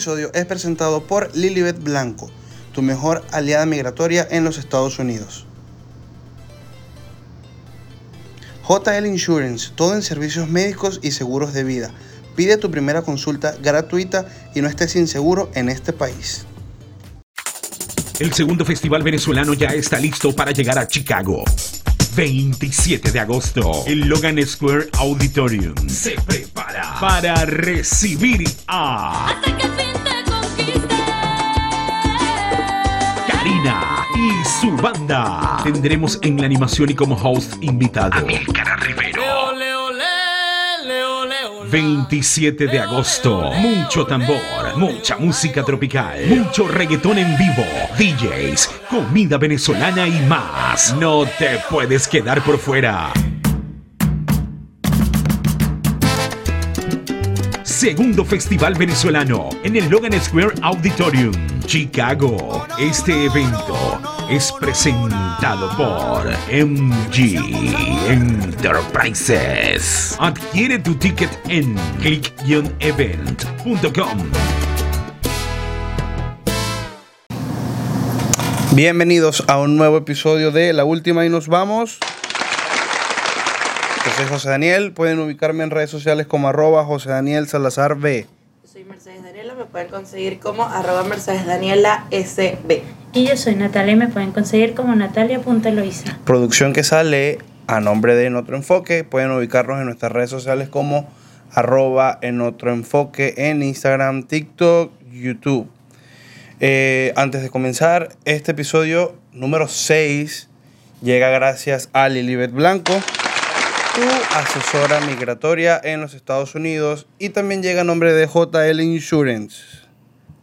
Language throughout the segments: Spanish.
episodio es presentado por Lilibet Blanco, tu mejor aliada migratoria en los Estados Unidos. JL Insurance, todo en servicios médicos y seguros de vida. Pide tu primera consulta gratuita y no estés inseguro en este país. El segundo festival venezolano ya está listo para llegar a Chicago. 27 de agosto, el Logan Square Auditorium se prepara para recibir a Karina y su banda. Tendremos en la animación y como host invitado a Milcara Rivero. 27 de agosto, mucho tambor, mucha música tropical, mucho reggaetón en vivo, DJs, comida venezolana y más. No te puedes quedar por fuera. Segundo Festival Venezolano en el Logan Square Auditorium, Chicago. Este evento es presentado por MG Enterprises. Adquiere tu ticket en click-event.com. Bienvenidos a un nuevo episodio de La Última y nos vamos. Yo soy José Daniel, pueden ubicarme en redes sociales como arroba José Daniel Salazar B. Yo soy Mercedes Daniela, me pueden conseguir como arroba Mercedes Daniela SB. Y yo soy Natalia y me pueden conseguir como natalia.loisa. Producción que sale a nombre de En Otro Enfoque. Pueden ubicarnos en nuestras redes sociales como arroba En Otro Enfoque en Instagram, TikTok, YouTube. Eh, antes de comenzar, este episodio número 6 llega gracias a Lilibet Blanco, tu asesora migratoria en los Estados Unidos, y también llega a nombre de JL Insurance.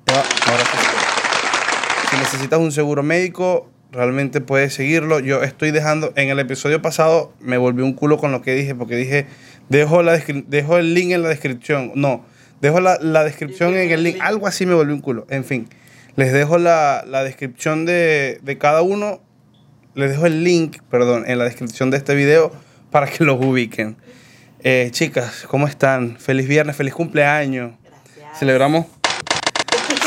Ahora sí. Si necesitas un seguro médico, realmente puedes seguirlo. Yo estoy dejando, en el episodio pasado me volví un culo con lo que dije, porque dije, dejo, la dejo el link en la descripción. No, dejo la, la descripción en el link. Algo así me volvió un culo. En fin, les dejo la, la descripción de, de cada uno. Les dejo el link, perdón, en la descripción de este video para que los ubiquen. Eh, chicas, ¿cómo están? Feliz viernes, feliz cumpleaños. Gracias. Celebramos,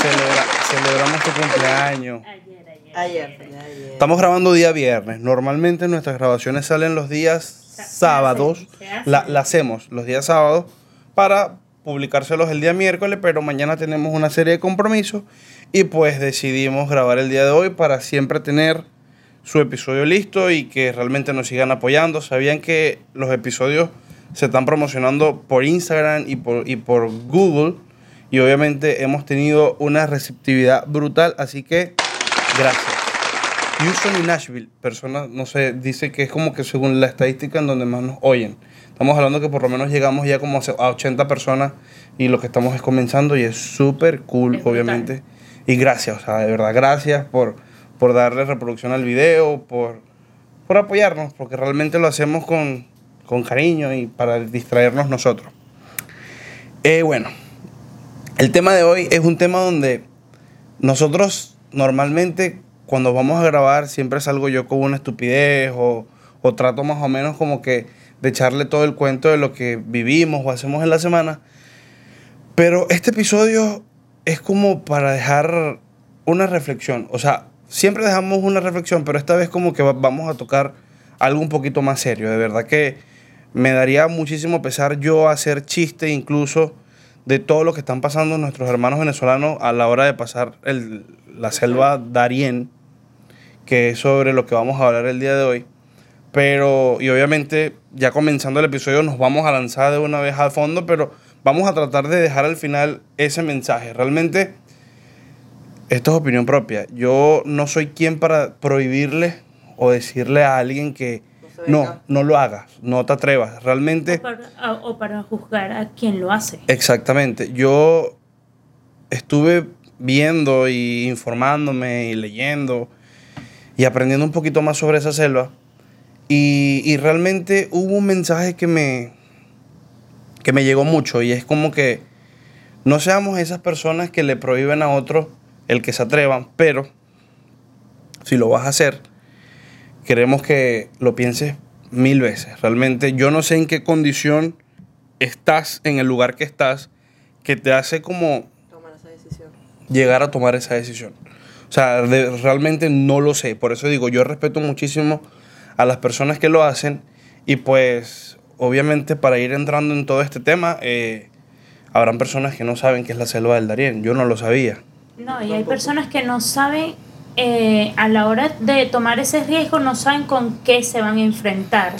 celebra- celebramos tu cumpleaños. Ayer, ayer. Ayer, fue ayer. Estamos grabando día viernes. Normalmente nuestras grabaciones salen los días sábados. La, la hacemos los días sábados para publicárselos el día miércoles, pero mañana tenemos una serie de compromisos y pues decidimos grabar el día de hoy para siempre tener su episodio listo y que realmente nos sigan apoyando. Sabían que los episodios se están promocionando por Instagram y por, y por Google y obviamente hemos tenido una receptividad brutal, así que gracias. Houston y Nashville, personas, no sé, dice que es como que según la estadística en donde más nos oyen. Estamos hablando que por lo menos llegamos ya como a 80 personas y lo que estamos es comenzando y es súper cool, Es brutal. obviamente. Y gracias, o sea, de verdad, gracias por, por darle reproducción al video, por, por apoyarnos, porque realmente lo hacemos con, con cariño y para distraernos nosotros. Eh, bueno, el tema de hoy es un tema donde nosotros normalmente cuando vamos a grabar siempre salgo yo con una estupidez o, o trato más o menos como que de echarle todo el cuento de lo que vivimos o hacemos en la semana. Pero este episodio es como para dejar una reflexión. O sea, siempre dejamos una reflexión, pero esta vez como que va- vamos a tocar algo un poquito más serio. De verdad que me daría muchísimo pesar yo hacer chiste incluso de todo lo que están pasando nuestros hermanos venezolanos a la hora de pasar el- la selva Darién, que es sobre lo que vamos a hablar el día de hoy. Pero, y obviamente, ya comenzando el episodio, nos vamos a lanzar de una vez al fondo, pero vamos a tratar de dejar al final ese mensaje. Realmente, esto es opinión propia. Yo no soy quien para prohibirle o decirle a alguien que No no, lo hagas, no te atrevas. Realmente, O para, o para juzgar a quien lo hace. exactamente. Yo estuve viendo y informándome y leyendo y aprendiendo un poquito más sobre esa selva. Y, y realmente hubo un mensaje que me, que me llegó mucho y es como que no seamos esas personas que le prohíben a otros el que se atrevan, pero si lo vas a hacer, queremos que lo pienses mil veces. Realmente yo no sé en qué condición estás en el lugar que estás que te hace como Tomar esa decisión. llegar a tomar esa decisión. O sea, de- realmente no lo sé. Por eso digo, yo respeto muchísimo a las personas que lo hacen y pues obviamente para ir entrando en todo este tema, eh, habrán personas que no saben qué es la selva del Darién. Yo no lo sabía. No, y hay personas que no saben, eh, a la hora de tomar ese riesgo, no saben con qué se van a enfrentar.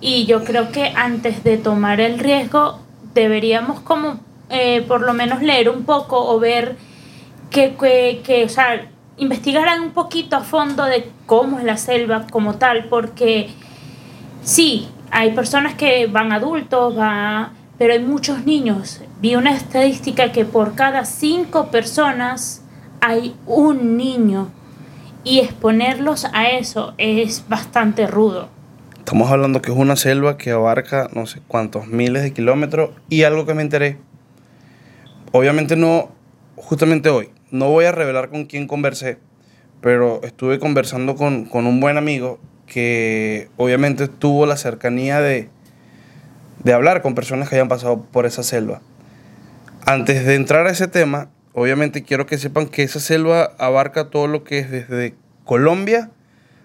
Y yo creo que antes de tomar el riesgo, deberíamos como eh, por lo menos leer un poco o ver que, que, que, o sea, investigar un poquito a fondo de cómo es la selva como tal, porque sí, hay personas que van adultos, va, pero hay muchos niños. Vi una estadística que por cada cinco personas hay un niño y exponerlos a eso es bastante rudo. Estamos hablando que es una selva que abarca no sé cuántos miles de kilómetros y algo que me enteré. Obviamente no, justamente hoy, no voy a revelar con quién conversé, pero estuve conversando con, con un buen amigo que obviamente tuvo la cercanía de, de hablar con personas que hayan pasado por esa selva. Antes de entrar a ese tema, obviamente quiero que sepan que esa selva abarca todo lo que es desde Colombia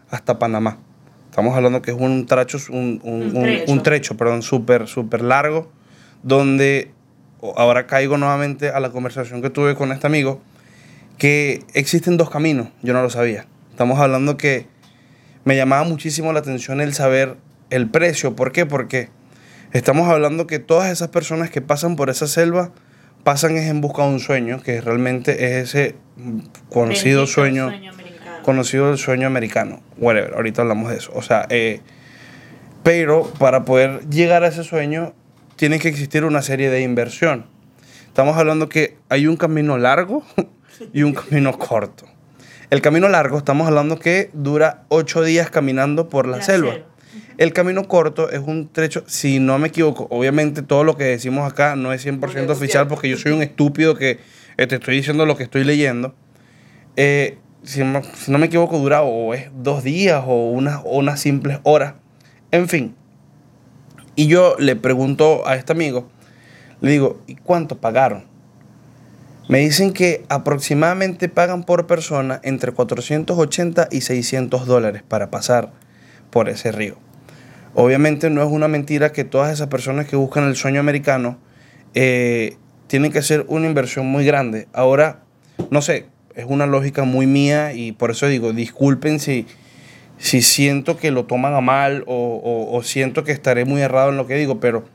hasta Panamá. Estamos hablando que es un tracho, un, un- Un trecho. un trecho, perdón, súper, súper largo, donde ahora caigo nuevamente a la conversación que tuve con este amigo, que existen dos caminos, yo no lo sabía. Estamos hablando que me llamaba muchísimo la atención el saber el precio. ¿Por qué? Porque estamos hablando que todas esas personas que pasan por esa selva pasan es en busca de un sueño, que realmente es ese conocido Bendito sueño, americano. conocido el sueño americano. Whatever, ahorita hablamos de eso. O sea, eh, pero para poder llegar a ese sueño tiene que existir una serie de inversión. Estamos hablando que hay un camino largo y un camino corto. El camino largo, estamos hablando que dura ocho días caminando por la, La selva. selva. El camino corto es un trecho, si no me equivoco, obviamente todo lo que decimos acá no es 100% Porque es oficial porque yo soy un estúpido que eh, te estoy diciendo lo que estoy leyendo. Eh, si, no, si no me equivoco, dura o es dos días o unas, o unas simples horas. En fin. Y yo le pregunto a este amigo, le digo, ¿y cuánto pagaron? Me dicen que aproximadamente pagan por persona entre 480 y 600 dólares para pasar por ese río. Obviamente no es una mentira que todas esas personas que buscan el sueño americano eh, tienen que hacer una inversión muy grande. Ahora, no sé, es una lógica muy mía y por eso digo, disculpen si, si siento que lo toman a mal o siento que estaré muy errado en lo que digo, pero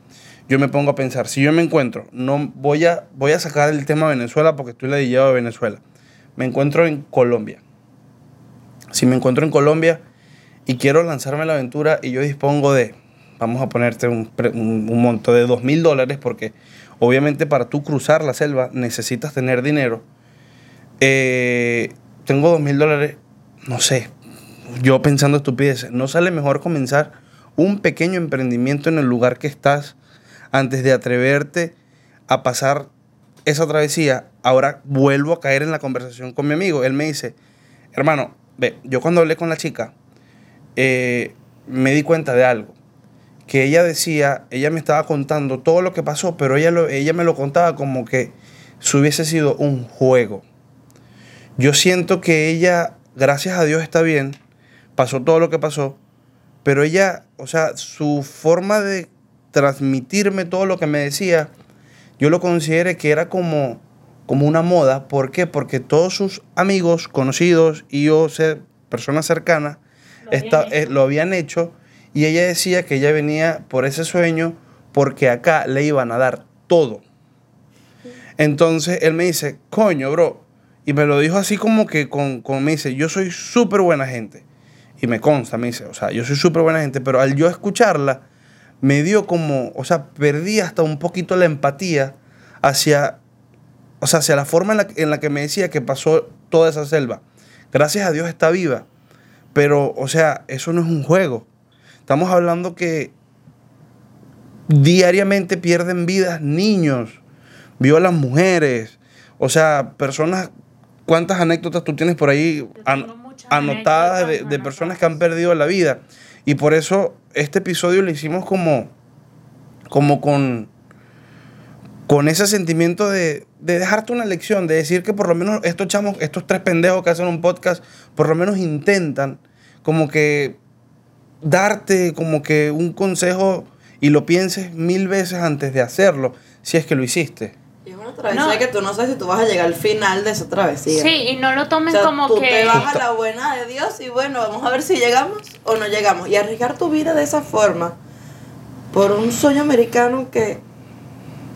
yo me pongo a pensar, si yo me encuentro, no voy a, voy a sacar el tema Venezuela porque estoy ladillado de Venezuela, me encuentro en Colombia. Si me encuentro en Colombia y quiero lanzarme a la aventura y yo dispongo de, vamos a ponerte un, monto de dos mil dólares porque obviamente para tú cruzar la selva necesitas tener dinero. Eh, tengo dos mil dólares, no sé, yo pensando estupideces, ¿no sale mejor comenzar un pequeño emprendimiento en el lugar que estás antes de atreverte a pasar esa travesía? Ahora vuelvo a caer en la conversación con mi amigo. Él me dice, hermano, ve, yo cuando hablé con la chica, eh, me di cuenta de algo. Que ella decía, ella me estaba contando todo lo que pasó, pero ella, ella me lo contaba como que si hubiese sido un juego. Yo siento que ella, gracias a Dios, está bien, pasó todo lo que pasó, pero ella, o sea, su forma de transmitirme todo lo que me decía, yo lo consideré que era como, como una moda. ¿Por qué? Porque todos sus amigos, conocidos y yo, personas cercanas, Lo habían esta- hecho. eh, lo habían hecho y ella decía que ella venía por ese sueño porque acá le iban a dar todo. Entonces él me dice, coño, bro. Y me lo dijo así como que con, con me dice, yo soy súper buena gente. Y me consta, me dice, o sea, yo soy súper buena gente, pero al yo escucharla, me dio como, o sea, perdí hasta un poquito la empatía hacia, o sea, hacia la forma en la, en la que me decía que pasó toda esa selva. Gracias a Dios está viva, pero, o sea, eso no es un juego. Estamos hablando que diariamente pierden vidas niños, violan mujeres, o sea, personas, ¿cuántas anécdotas tú tienes por ahí an- anotadas de, de personas que han perdido la vida? Y por eso este episodio lo hicimos como, como con, con ese sentimiento de, de dejarte una lección, de decir que por lo menos estos chamos, estos tres pendejos que hacen un podcast, por lo menos intentan como que darte como que un consejo y lo pienses mil veces antes de hacerlo, si es que lo hiciste. Y es una travesía No. que tú no sabes si tú vas a llegar al final de esa travesía. Sí, y no lo O tomen sea, como tú que... te vas a la buena de Dios y bueno, vamos a ver si llegamos o no llegamos. Y arriesgar tu vida de esa forma por un sueño americano que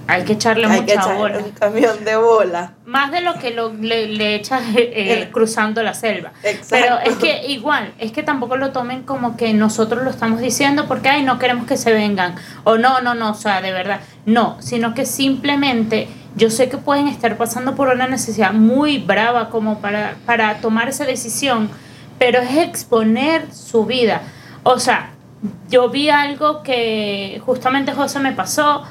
Hay que echarle hay que mucha echar bola. un camión de bola. Más de lo que lo- le, le echas eh, eh, El- cruzando la selva. Exacto. Pero es que igual, es que tampoco lo tomen como que nosotros lo estamos diciendo porque, ay, no queremos que se vengan. O no, no, no, o sea, de verdad. No, sino que simplemente yo sé que pueden estar pasando por una necesidad muy brava como para, para tomar esa decisión, pero es exponer su vida. O sea, yo vi algo que justamente José me pasó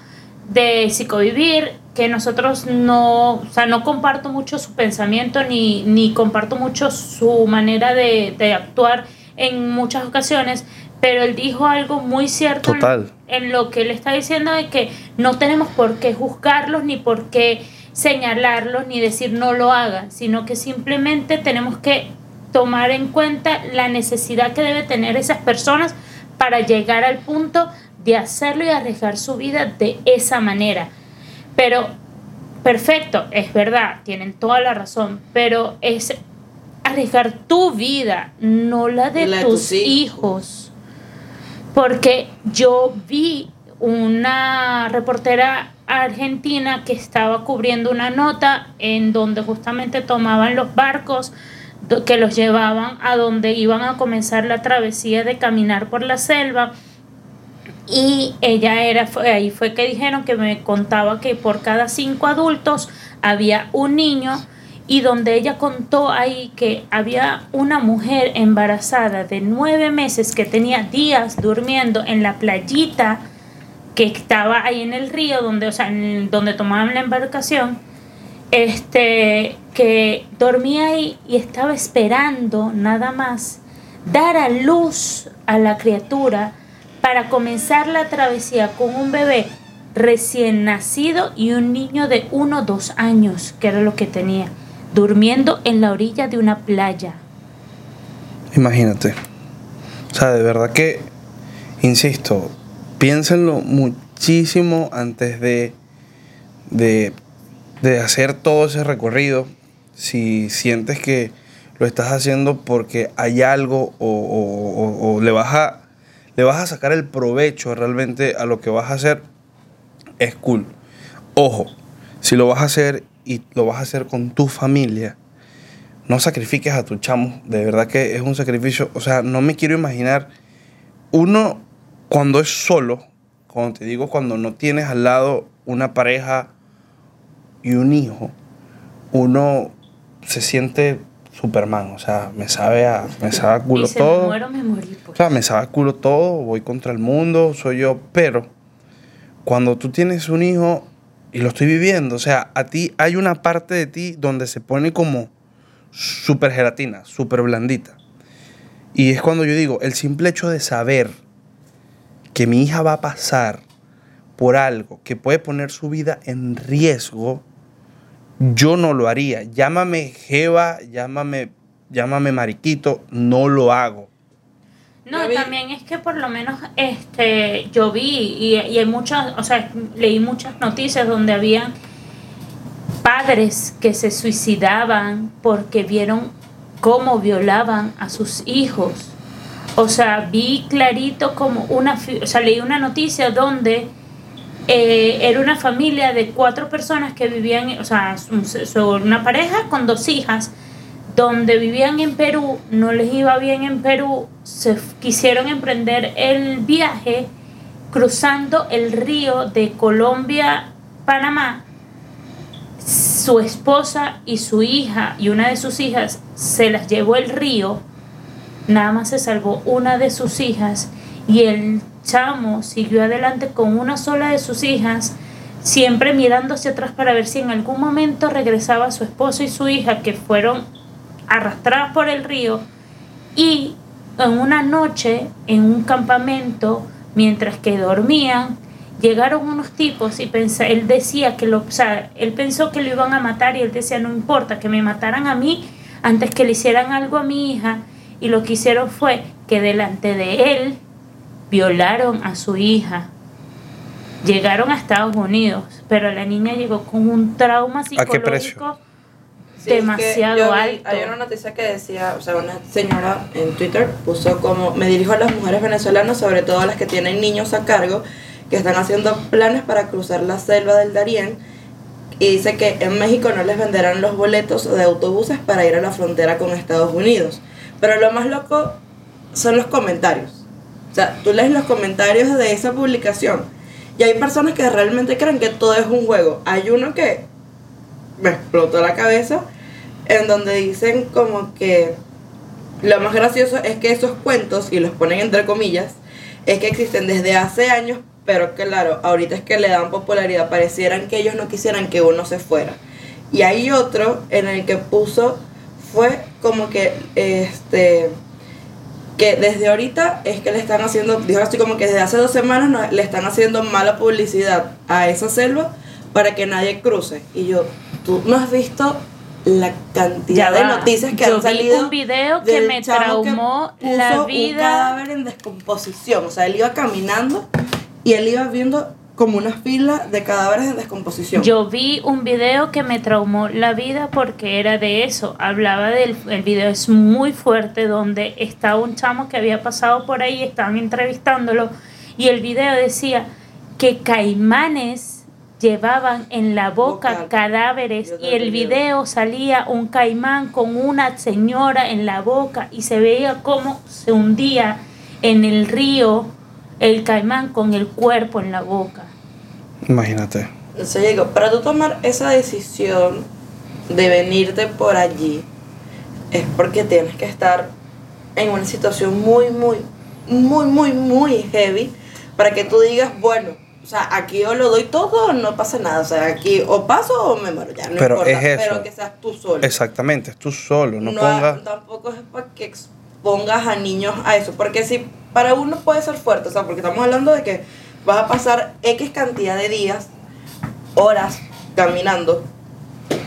de psicovivir, que nosotros no, o sea, no comparto mucho su pensamiento ni, ni comparto mucho su manera de, de actuar en muchas ocasiones, pero él dijo algo muy cierto en- lo que él está diciendo de que no tenemos por qué juzgarlos ni por qué señalarlos ni decir no lo hagan, sino que simplemente tenemos que tomar en cuenta la necesidad que debe tener esas personas para llegar al punto de hacerlo y arriesgar su vida de esa manera. Pero, perfecto, es verdad, tienen toda la razón, pero es arriesgar tu vida, no la de la tus tus hijos. hijos. Porque yo vi una reportera argentina que estaba cubriendo una nota en donde justamente tomaban los barcos que los llevaban a donde iban a comenzar la travesía de caminar por la selva y ella era fue- ahí fue que dijeron que me contaba que por cada cinco adultos había un niño y donde ella contó ahí que había una mujer embarazada de nueve meses que tenía días durmiendo en la playita que estaba ahí en el río donde o sea en- donde tomaban la embarcación este que dormía ahí y estaba esperando nada más dar a luz a la criatura para comenzar la travesía con un bebé recién nacido y un niño de uno o dos años, que era lo que tenía, durmiendo en la orilla de una playa. Imagínate. O sea, de verdad que, insisto, piénsenlo muchísimo antes de, de, de hacer todo ese recorrido. Si sientes que lo estás haciendo porque hay algo o, o- o- o le, vas a, le vas a sacar el provecho realmente a lo que vas a hacer, es cool. Ojo, si lo vas a hacer y lo vas a hacer con tu familia, no sacrifiques a tu chamo. De verdad que es un sacrificio. O sea, no me quiero imaginar. Uno, cuando es solo, cuando te digo, cuando no tienes al lado una pareja y un hijo, uno se siente Superman. O sea, me sabe a, me sabe a culo Dice, me todo. muero, me morí. O pues". sea, me sabe a culo todo, voy contra el mundo, soy yo, pero cuando tú tienes un hijo y lo estoy viviendo, o sea, a ti hay una parte de ti donde se pone como súper gelatina, súper blandita. Y es cuando yo digo, el simple hecho de saber que mi hija va a pasar por algo que puede poner su vida en riesgo, yo no lo haría. Llámame Jeva, llámame, llámame Mariquito, no lo hago. No, también es que por lo menos este yo vi y, y hay muchas, o sea, leí muchas noticias donde habían padres que se suicidaban porque vieron cómo violaban a sus hijos. O sea, vi clarito como una, o sea, leí una noticia donde eh, era una familia de cuatro personas que vivían, o sea, una pareja con dos hijas, donde vivían en Perú, no les iba bien en Perú, se quisieron emprender el viaje cruzando el río de Colombia, Panamá. Su esposa y su hija y una de sus hijas se las llevó el río, nada más se salvó una de sus hijas y el chamo siguió adelante con una sola de sus hijas, siempre mirando hacia atrás para ver si en algún momento regresaba su esposo y su hija que fueron arrastradas por el río y en una noche en un campamento mientras que dormían llegaron unos tipos y pensa, él decía que lo, o sea, él pensó que lo iban a matar y él decía, no importa, que me mataran a mí antes que le hicieran algo a mi hija. Y lo que hicieron fue que delante de él violaron a su hija. Llegaron a Estados Unidos, pero la niña llegó con un trauma psicológico Sí, es que demasiado yo vi- alto. Hay una noticia que decía, o sea, una señora en Twitter puso como, me dirijo a las mujeres venezolanas, sobre todo a las que tienen niños a cargo, que están haciendo planes para cruzar la selva del Darién, y dice que en México no les venderán los boletos de autobuses para ir a la frontera con Estados Unidos. Pero lo más loco son los comentarios. Tú lees los comentarios de esa publicación y hay personas que realmente creen que todo es un juego. Hay uno que me explotó la cabeza, en donde dicen como que lo más gracioso es que esos cuentos, y los ponen entre comillas, es que existen desde hace años, pero claro, ahorita es que le dan popularidad, parecieran que ellos no quisieran que uno se fuera. Y hay otro en el que puso, fue como que, este, que desde ahorita es que le están haciendo, dijo así como que desde hace dos semanas no- le están haciendo mala publicidad a esa selva para que nadie cruce. Y yo, tú no has visto la cantidad de noticias que Yo han vi salido. un video que me chamo que traumó puso la Un vida. cadáver en descomposición. O sea, él iba caminando y él iba viendo como una fila de cadáveres en descomposición. Yo vi un video que me traumó la vida porque era de eso. Hablaba del el video es muy fuerte donde estaba un chamo que había pasado por ahí, estaban entrevistándolo y el video decía que caimanes llevaban en la boca cadáveres y el video salía un caimán con una señora en la boca y se veía cómo se hundía en el río el caimán con el cuerpo en la boca. Imagínate. Entonces yo digo, para tú tomar esa decisión de venirte por allí, es porque tienes que estar en una situación muy, muy, muy, muy, muy heavy para que tú digas, bueno, o sea, aquí o lo doy todo o no pasa nada. O sea, aquí o paso o me muero, ya no Pero importa. es eso. Pero que seas tú solo. Exactamente, es tú solo, no, No, pongas... tampoco es para que expongas a niños a eso, porque si para uno puede ser fuerte, o sea, porque estamos hablando de que vas a pasar X cantidad de días, horas caminando,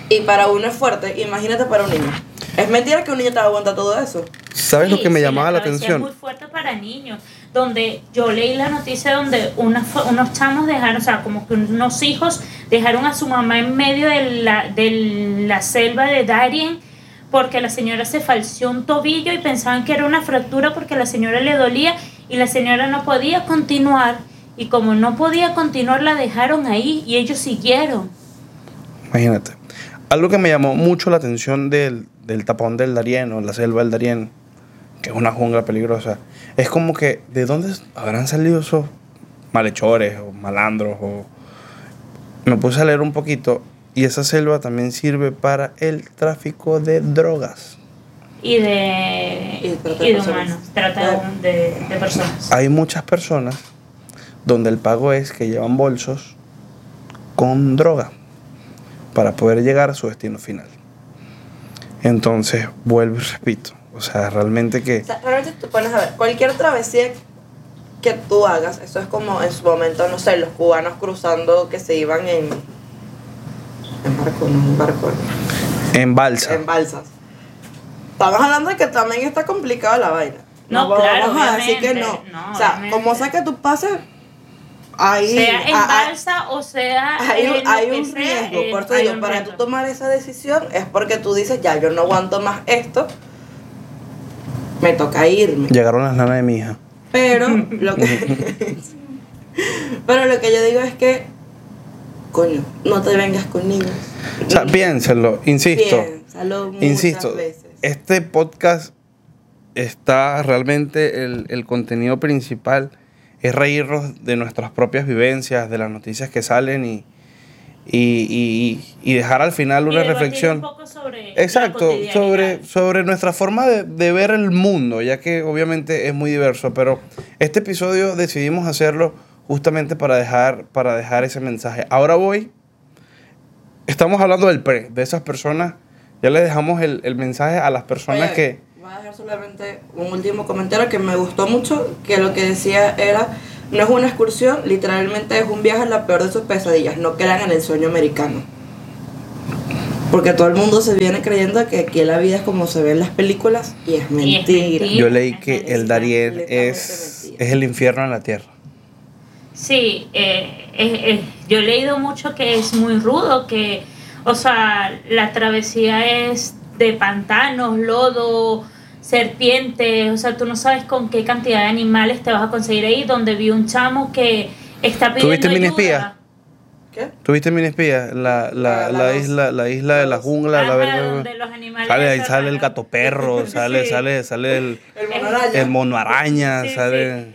y para uno es fuerte, imagínate para un niño. Es mentira que un niño te aguanta todo eso. ¿Sabes lo que me sí, llamaba la atención? Es muy fuerte para niños. Donde yo leí la noticia donde unas fu- unos chamos dejaron, o sea, como que unos hijos dejaron a su mamá en medio de la, de la selva de Darien porque la señora se falció un tobillo y pensaban que era una fractura porque la señora le dolía y la señora no podía continuar. Y como no podía continuar, la dejaron ahí y ellos siguieron. Imagínate. Algo que me llamó mucho la atención del, del tapón del Darién o la selva del Darién, que es una jungla peligrosa, es como que de dónde habrán salido esos malhechores o malandros o... Me puse a leer un poquito y esa selva también sirve para el tráfico de drogas. Y de, Y y trata de, de personas. humanos, trata de, de personas. Hay muchas personas donde el pago es que llevan bolsos con droga para poder llegar a su destino final. Entonces, vuelvo y repito, o sea, realmente que O sea, realmente tú pones a ver, cualquier travesía que tú hagas, eso es como en su momento, no sé, los cubanos cruzando que se iban en, en barco, no en barco, en balsa, en balsas. Estamos hablando de que también está complicada la vaina. No, vamos claro, a decir que no. no, o sea, obviamente. como sea que tú pases, ahí sea en balsa o sea hay, un- en lo hay que un sea, riesgo. eh, Por eso digo, para riesgo. tú tomar esa decisión es porque tú dices, ya, yo no aguanto más esto, me toca irme. llegaron las nanas de mi hija. Pero lo que Pero lo que yo digo es que coño, no te vengas con niños. O sea, piénsenlo, insisto, Piénsalo muchas insisto, veces. este podcast está realmente el, el contenido principal es reírnos de nuestras propias vivencias, de las noticias que salen y, y, y- y dejar al final una reflexión. un poco sobre Exacto, sobre, sobre nuestra forma de, de ver el mundo, ya que obviamente es muy diverso, pero este episodio decidimos hacerlo justamente para dejar, para dejar ese mensaje. Ahora voy, estamos hablando del pre, de esas personas, ya les dejamos el, el mensaje a las personas Oye, que... Voy a dejar solamente un último comentario que me gustó mucho, que lo que decía era No es una excursión, literalmente es un viaje a la peor de sus pesadillas. No crean en el sueño americano. Porque todo el mundo se viene creyendo que aquí la vida es como se ve en las películas y es Y es mentira. Yo leí que el Completamente es, es el infierno en la tierra. Sí, eh, eh, eh, yo he leído mucho que es muy rudo, que, o sea, la travesía es de pantanos, lodo, serpientes, o sea, tú no sabes con qué cantidad de animales te vas a conseguir ahí, donde vi un chamo que está pidiendo ¿Tuviste ayuda. Miniespía? ¿Qué? ¿Tuviste Miniespía? La, la, La- la, isla, la isla de la jungla, la Ajá, verga. donde los animales Sale, ahí sale el gato perro, sale, Sí. sale, sale el, El el mono araña, Sí, sí. sale.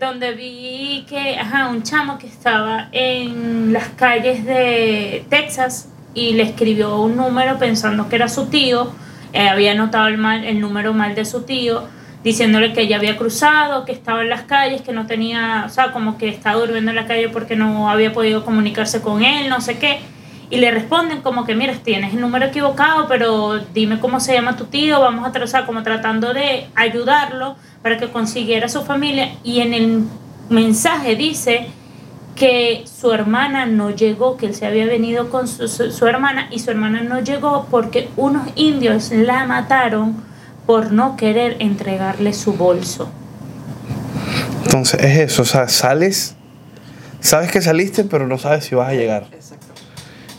donde vi que, ajá, un chamo que estaba en las calles de Texas y le escribió un número pensando que era su tío, eh, había anotado el, mal, el número mal de su tío, diciéndole que ya había cruzado, que estaba en las calles, que no tenía, o sea, como que estaba durmiendo en la calle porque no había podido comunicarse con él, no sé qué. Y le responden como que, mira, tienes el número equivocado, pero dime cómo se llama tu tío, vamos a trazar como tratando de ayudarlo para que consiguiera su familia. Y en el mensaje dice que su hermana no llegó, que él se había venido con su, su- su hermana y su hermana no llegó porque unos indios la mataron por no querer entregarle su bolso. Entonces es eso, o sea, sales, sabes que saliste, pero no sabes si vas a llegar. Exacto.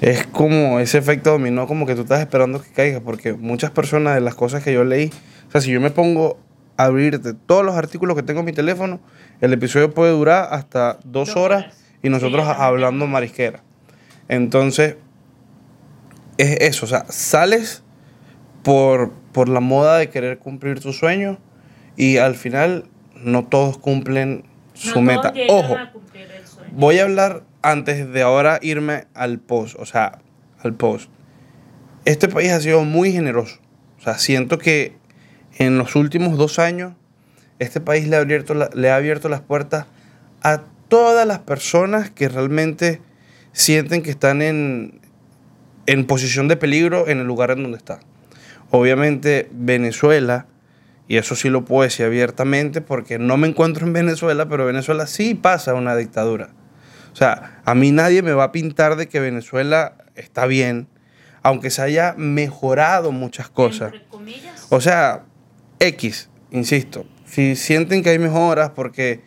Es como ese efecto dominó, como que tú estás esperando que caiga, porque muchas personas de las cosas que yo leí, o sea, si yo me pongo a abrirte todos los artículos que tengo en mi teléfono, el episodio puede durar hasta dos, Dos horas, horas. Y nosotros Sí, hablando marisquera. Entonces, es eso, o sea, sales por, por la moda de querer cumplir tu sueño y al final no todos cumplen su No meta. Ojo, a. Voy a hablar antes de ahora irme al post, o sea, al post. Este país ha sido muy generoso. O sea, siento que en los últimos dos años este país le ha abierto, la- le ha abierto las puertas a todas las personas que realmente sienten que están en, en posición de peligro en el lugar en donde están. Obviamente Venezuela, y eso sí lo puedo decir abiertamente porque no me encuentro en Venezuela, pero Venezuela sí pasa una dictadura. O sea, a mí nadie me va a pintar de que Venezuela está bien, aunque se haya mejorado muchas cosas. O sea, X, insisto, si sienten que hay mejoras porque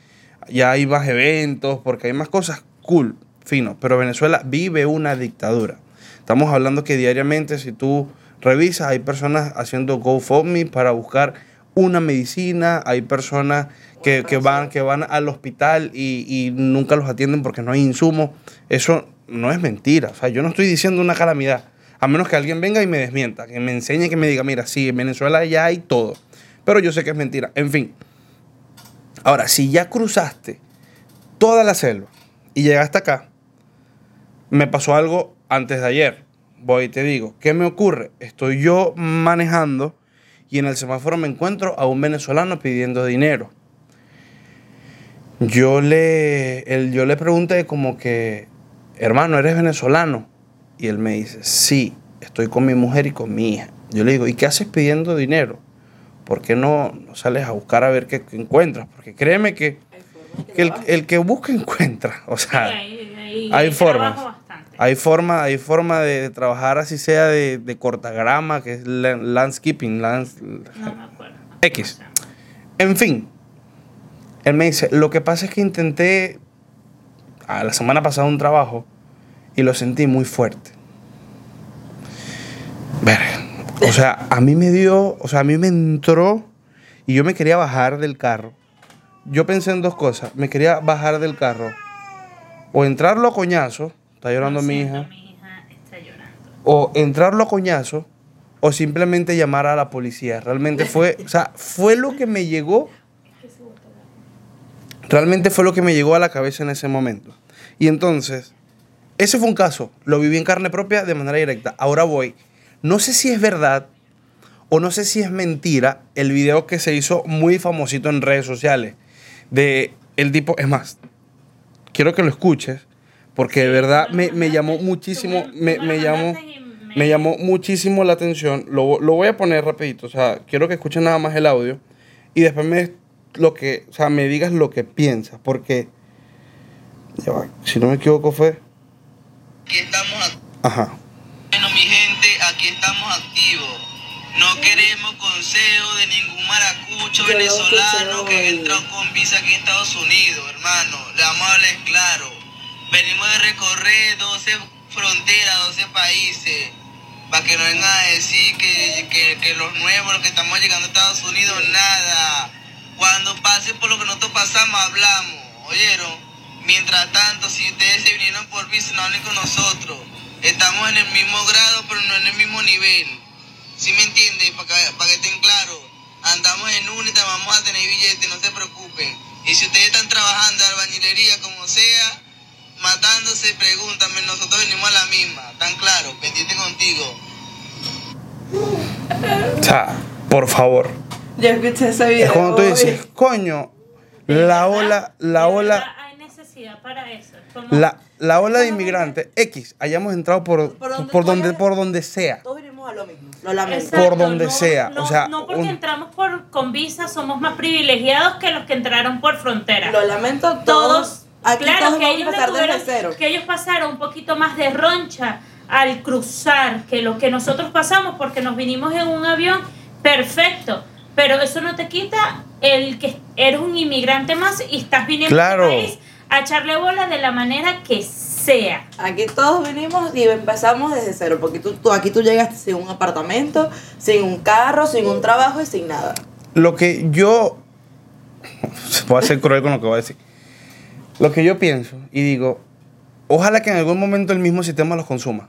ya hay más eventos, porque hay más cosas, cool, fino. Pero Venezuela vive una dictadura. Estamos hablando que diariamente, si tú revisas, hay personas haciendo GoFundMe para buscar una medicina, hay personas que, que van, que van al hospital y, y nunca los atienden porque no hay insumos. Eso no es mentira. O sea, yo no estoy diciendo una calamidad. A menos que alguien venga y me desmienta, que me enseñe, que me diga, mira, sí, en Venezuela ya hay todo. Pero yo sé que es mentira. En fin. Ahora, si ya cruzaste toda la selva y llegaste acá, me pasó algo antes de ayer. Voy y te digo, ¿qué me ocurre? Estoy yo manejando y en el semáforo me encuentro a un venezolano pidiendo dinero. Yo le, él- yo le pregunté como que, hermano, ¿eres venezolano? Y él me dice, sí, estoy con mi mujer y con mi hija. Yo le digo, ¿y qué haces pidiendo dinero? ¿Por qué no, sales a buscar a ver qué, encuentras? Porque créeme que, el, el que busca encuentra. O sea, hay, hay- hay hay formas. hay forma, hay forma de, de trabajar así sea de, de cortagrama, que es la- landscaping, lands- No me acuerdo. X. En fin, él me dice, lo que pasa es que intenté a la semana pasada un trabajo y lo sentí muy fuerte. Verga. O sea, a mí me dio, o sea, a mí me entró y yo me quería bajar del carro. Yo pensé en dos cosas. Me quería bajar del carro o entrarlo a coñazo, está llorando Lo mi hija, Mi hija está llorando. o entrarlo a coñazo o simplemente llamar a la policía. Realmente fue, o sea, fue lo que me llegó Realmente fue lo que me llegó a la cabeza en ese momento. Y entonces, ese fue un caso. Lo viví en carne propia de manera directa. Ahora voy. No sé si es verdad o no sé si es mentira el video que se hizo muy famosito en redes sociales. De el tipo, es más, quiero que lo escuches porque de verdad me, me llamó muchísimo, me, me llamó, me llamó muchísimo la atención. Lo, lo voy a poner rapidito. O sea, quiero que escuchen nada más el audio y después me, lo que, o sea, me digas lo que piensas. Porque Ya va, Si no me equivoco fue... Aquí estamos. Ajá. Bueno, mi gente, aquí No queremos consejo de ningún maracucho Yo venezolano que hoy. entró con visa aquí en Estados Unidos, hermano. Le vamos a hablar claro. Venimos de recorrer 12 fronteras, 12 países. Para que no vengan a decir que, que, que los nuevos, los que estamos llegando a Estados Unidos, nada. Cuando pase por lo que nosotros pasamos, hablamos. ¿Oyeron? Mientras tanto, si ustedes se vinieron por visa, no hablen con nosotros. Estamos en el mismo grado, pero no en el mismo nivel. ¿Sí me entienden? Para que, pa' que estén claros. Andamos en UNITA, vamos a tener billetes, no se preocupen. Y si ustedes están trabajando de albañilería, como sea, matándose, pregúntame, nosotros venimos a la misma. ¿Tan claro? Pendiente contigo. O sea, por favor. Yo escuché ese video. Es cuando tú dices, coño, la ola, la ola, Hay necesidad para eso. Como- la, la ola de inmigrantes X, hayamos entrado por, ¿Por donde, por donde sea. A lo mismo. Lo lamento. Exacto, por donde no- sea, No, o sea, no porque un- entramos por, con visa somos más privilegiados que los que entraron por frontera. Lo lamento todos. todos, Aquí claro, todos que vamos ellos, a le empezar desde tuvieron- cero. que ellos pasaron un poquito más de roncha al cruzar que lo que nosotros pasamos porque nos vinimos en un avión perfecto. Pero eso no te quita el que eres un inmigrante más y estás viniendo Claro. a este país a echarle bola de la manera que sea. Aquí todos vinimos y empezamos desde cero, porque tú, tú- aquí tú llegaste sin un apartamento, sin un carro, sin un trabajo y sin nada. Lo que yo. Voy a ser cruel con lo que voy a decir. Lo que yo pienso y digo, ojalá que en algún momento el mismo sistema los consuma.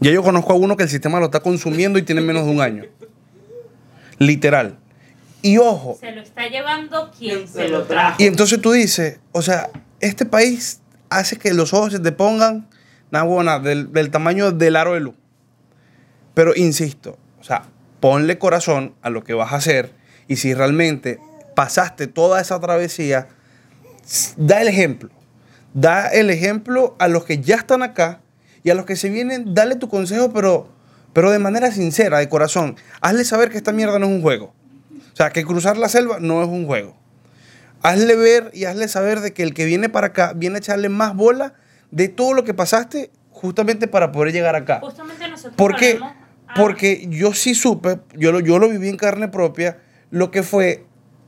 Ya yo conozco a uno que el sistema lo está consumiendo y tiene menos de un año. Literal. Y ojo, Se lo está llevando Quien se lo trajo. y entonces tú dices, o sea, este país hace que los ojos se te pongan, nada buena, del, tamaño del aro de luz. Pero insisto, o sea, ponle corazón a lo que vas a hacer y si realmente pasaste toda esa travesía, da el ejemplo. Da el ejemplo a los que ya están acá y a los que se vienen, dale tu consejo, pero, pero de manera sincera, de corazón. Hazle saber que esta mierda no es un juego. O sea, que cruzar la selva no es un juego. Hazle ver y hazle saber de que el que viene para acá viene a echarle más bola de todo lo que pasaste justamente para poder llegar acá. Justamente nosotros ¿Por qué? ah, Porque yo sí supe, yo lo, yo lo viví en carne propia, lo que fue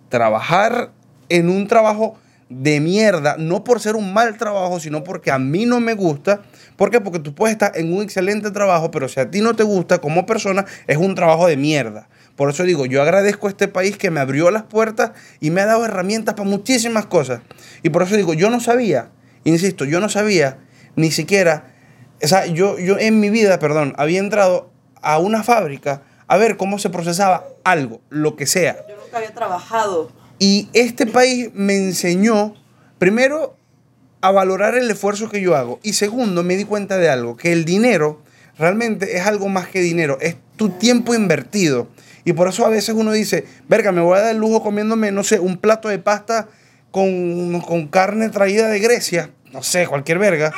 trabajar en un trabajo de mierda, no por ser un mal trabajo, sino porque a mí no me gusta. ¿Por qué? Porque tú puedes estar en un excelente trabajo, pero si a ti no te gusta como persona, es un trabajo de mierda. Por eso digo, yo agradezco a este país que me abrió las puertas y me ha dado herramientas para muchísimas cosas. Y por eso digo, yo no sabía, insisto, yo no sabía ni siquiera, o sea, yo, yo en mi vida, perdón, había entrado a una fábrica a ver cómo se procesaba algo, lo que sea. Yo nunca había trabajado. Y este país me enseñó, primero, a valorar el esfuerzo que yo hago. Y segundo, me di cuenta de algo, que el dinero realmente es algo más que dinero, es tu tiempo invertido. Y por eso a veces uno dice, verga, me voy a dar el lujo comiéndome, no sé, un plato de pasta con, con carne traída de Grecia, no sé, cualquier verga.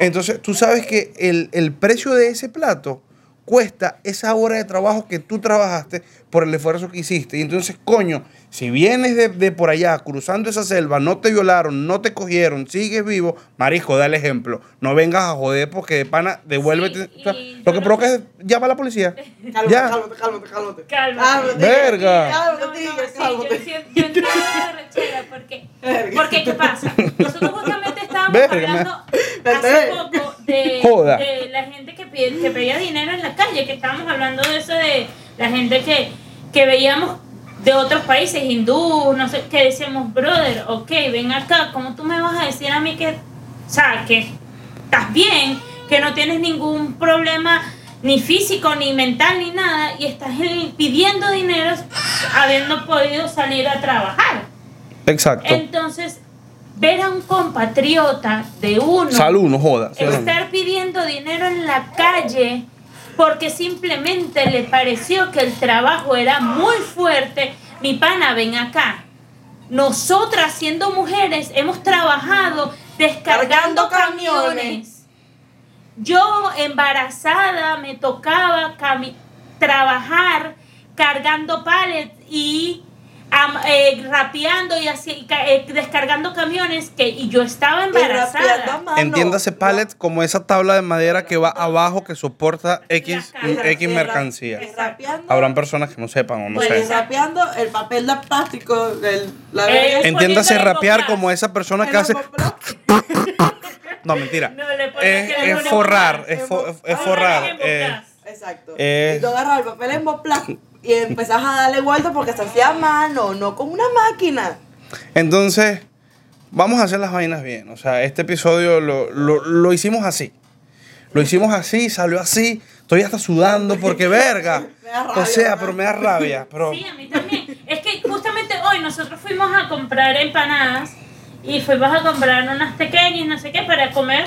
Entonces tú sabes que el, el precio de ese plato cuesta esa hora de trabajo que tú trabajaste por el esfuerzo que hiciste. Y entonces, coño, si vienes de, de por allá cruzando esa selva, no te violaron, no te cogieron, sigues vivo, marisco, da el ejemplo. No vengas a joder porque de pana, devuélvete. Sí, O sea, y lo que no- provoca es llama a la policía. Cálmate, ya. cálmate, cálmate, cálmate. Cálmate. Verga. No, Cálmate, no, tigre, sí, cálmate. yo, entiendo- yo entiendo la rechera porque, Verga. porque ¿qué pasa? Nosotros justamente estábamos Verga, hablando hace poco de, Joda. de la gente que, pide- que pedía dinero en la calle, que estábamos hablando de eso de la gente que, que veíamos de otros países, hindú, no sé, que decíamos, brother, ok, ven acá, ¿cómo tú me vas a decir a mí que, o sea, que estás bien, que no tienes ningún problema ni físico, ni mental, ni nada, y estás pidiendo dinero habiendo podido salir a trabajar? Exacto. Entonces, ver a un compatriota de uno Salud, no joda. ¿sí o no? estar pidiendo dinero en la calle porque simplemente le pareció que el trabajo era muy fuerte, mi pana, ven acá. Nosotras, siendo mujeres, hemos trabajado descargando Cargando camiones. Yo, embarazada, me tocaba trabajar cargando pallets y am- eh, rapeando y así, eh, descargando camiones que y yo estaba embarazada. Entiéndase pallet como esa tabla de madera que va abajo que soporta X. X mercancía. Habrán personas que no sepan o no y sé. rapeando el papel de plástico, el, la Eh, Entiéndase rapear como esa persona que hace. No, mentira. No, le pones Es, que le es forrar, es, fo- es forrar. Exacto. Y tú agarras el papel en y empezás a darle vuelta porque se hacía a mano, no con una máquina. Entonces, vamos a hacer las vainas bien. O sea, este episodio lo, lo- lo hicimos así. Lo hicimos así, salió así. Estoy hasta sudando porque verga. Me da rabia, o sea, ¿verdad? pero me da rabia. Pero Sí, a mí también. Es que justamente hoy nosotros fuimos a comprar empanadas y fuimos a comprar unas pequeñas, no sé qué, para comer.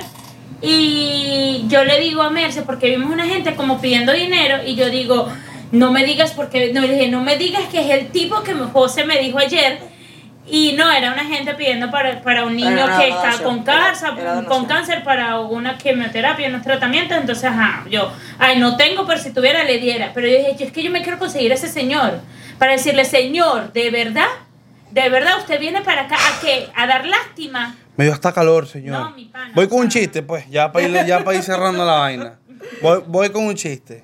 Y yo le digo a Merce, porque vimos una gente como pidiendo dinero, y yo digo, no me digas, porque no le dije, no me digas que es el tipo que José me dijo ayer. Y no, era una gente pidiendo para, para un niño que está con cáncer, era con cáncer para una quimioterapia, unos tratamientos. Entonces, ajá, yo, ay, no tengo, pero si tuviera le diera. Pero yo dije, yo, es que yo me quiero conseguir a ese señor para decirle, señor, ¿de verdad? ¿De verdad usted viene para acá a qué? ¿A dar lástima? me dio hasta calor, señor. No, mi pana, voy con un chiste, pues, ya para ir, ya para ir cerrando la vaina. Voy, voy con un chiste.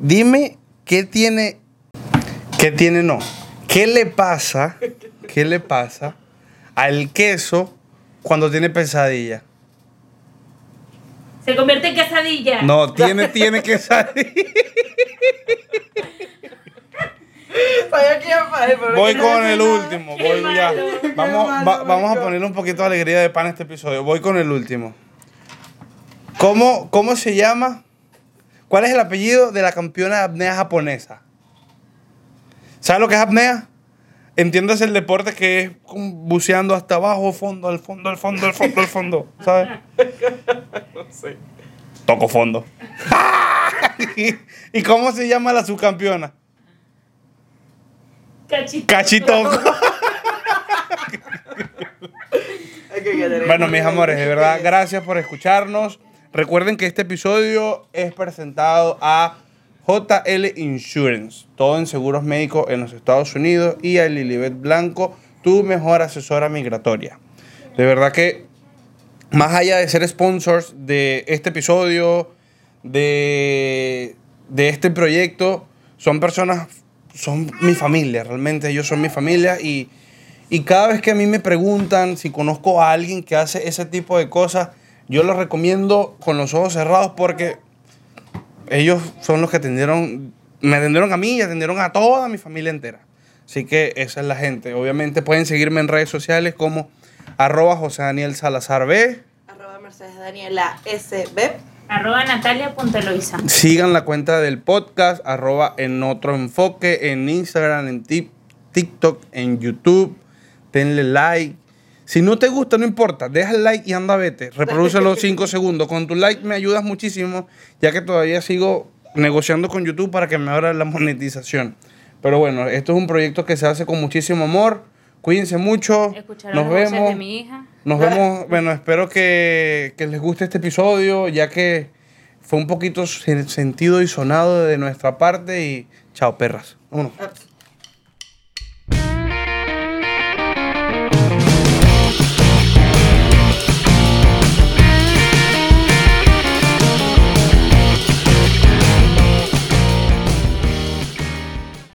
Dime qué tiene. ¿Qué tiene no? ¿Qué le pasa? ¿Qué le pasa al queso cuando tiene pesadilla? Se convierte en quesadilla. No, tiene, tiene quesadilla. Voy con el último. Voy ya. Vamos, va- vamos a ponerle un poquito de alegría de pan a este episodio. Voy con el último. ¿Cómo, cómo se llama? ¿Cuál es el apellido de la campeona de apnea japonesa? ¿Sabes lo que es apnea? Entiendes el deporte que es buceando hasta abajo, fondo, al fondo, al fondo, al fondo, al fondo. ¿Sabes? Toco fondo. ¿Y cómo se llama la subcampeona? Cachito. Cachitoco. Querer- Bueno, mis amores, de verdad, gracias por escucharnos. Recuerden que este episodio es presentado a JL Insurance, todo en seguros médicos en los Estados Unidos, y a Lilibet Blanco, tu mejor asesora migratoria. De verdad que, más allá de ser sponsors de este episodio, de, de este proyecto, son personas, son mi familia, realmente ellos son mi familia y, y cada vez que a mí me preguntan si conozco a alguien que hace ese tipo de cosas, yo los recomiendo con los ojos cerrados porque ellos son los que atendieron, me atendieron a mí y atendieron a toda mi familia entera. Así que esa es la gente. Obviamente pueden seguirme en redes sociales como arroba José Daniel Salazar B. Arroba Mercedes Daniela SB. Arroba natalia.eloisa. Sigan la cuenta del podcast, arroba en otro enfoque, en Instagram, en Tik- TikTok, en YouTube. Denle like. Si no te gusta, no importa. Deja el like y anda vete. Reprodúcelo 5 segundos. Con tu like me ayudas muchísimo, ya que todavía sigo negociando con YouTube para que me abra la monetización. Pero bueno, esto es un proyecto que se hace con muchísimo amor. Cuídense mucho. Escuchar Nos las voces vemos. de mi hija. Nos vemos, bueno, espero que, que les guste este episodio, ya que fue un poquito sen- sentido y sonado de nuestra parte y chao perras. Vámonos. Ups.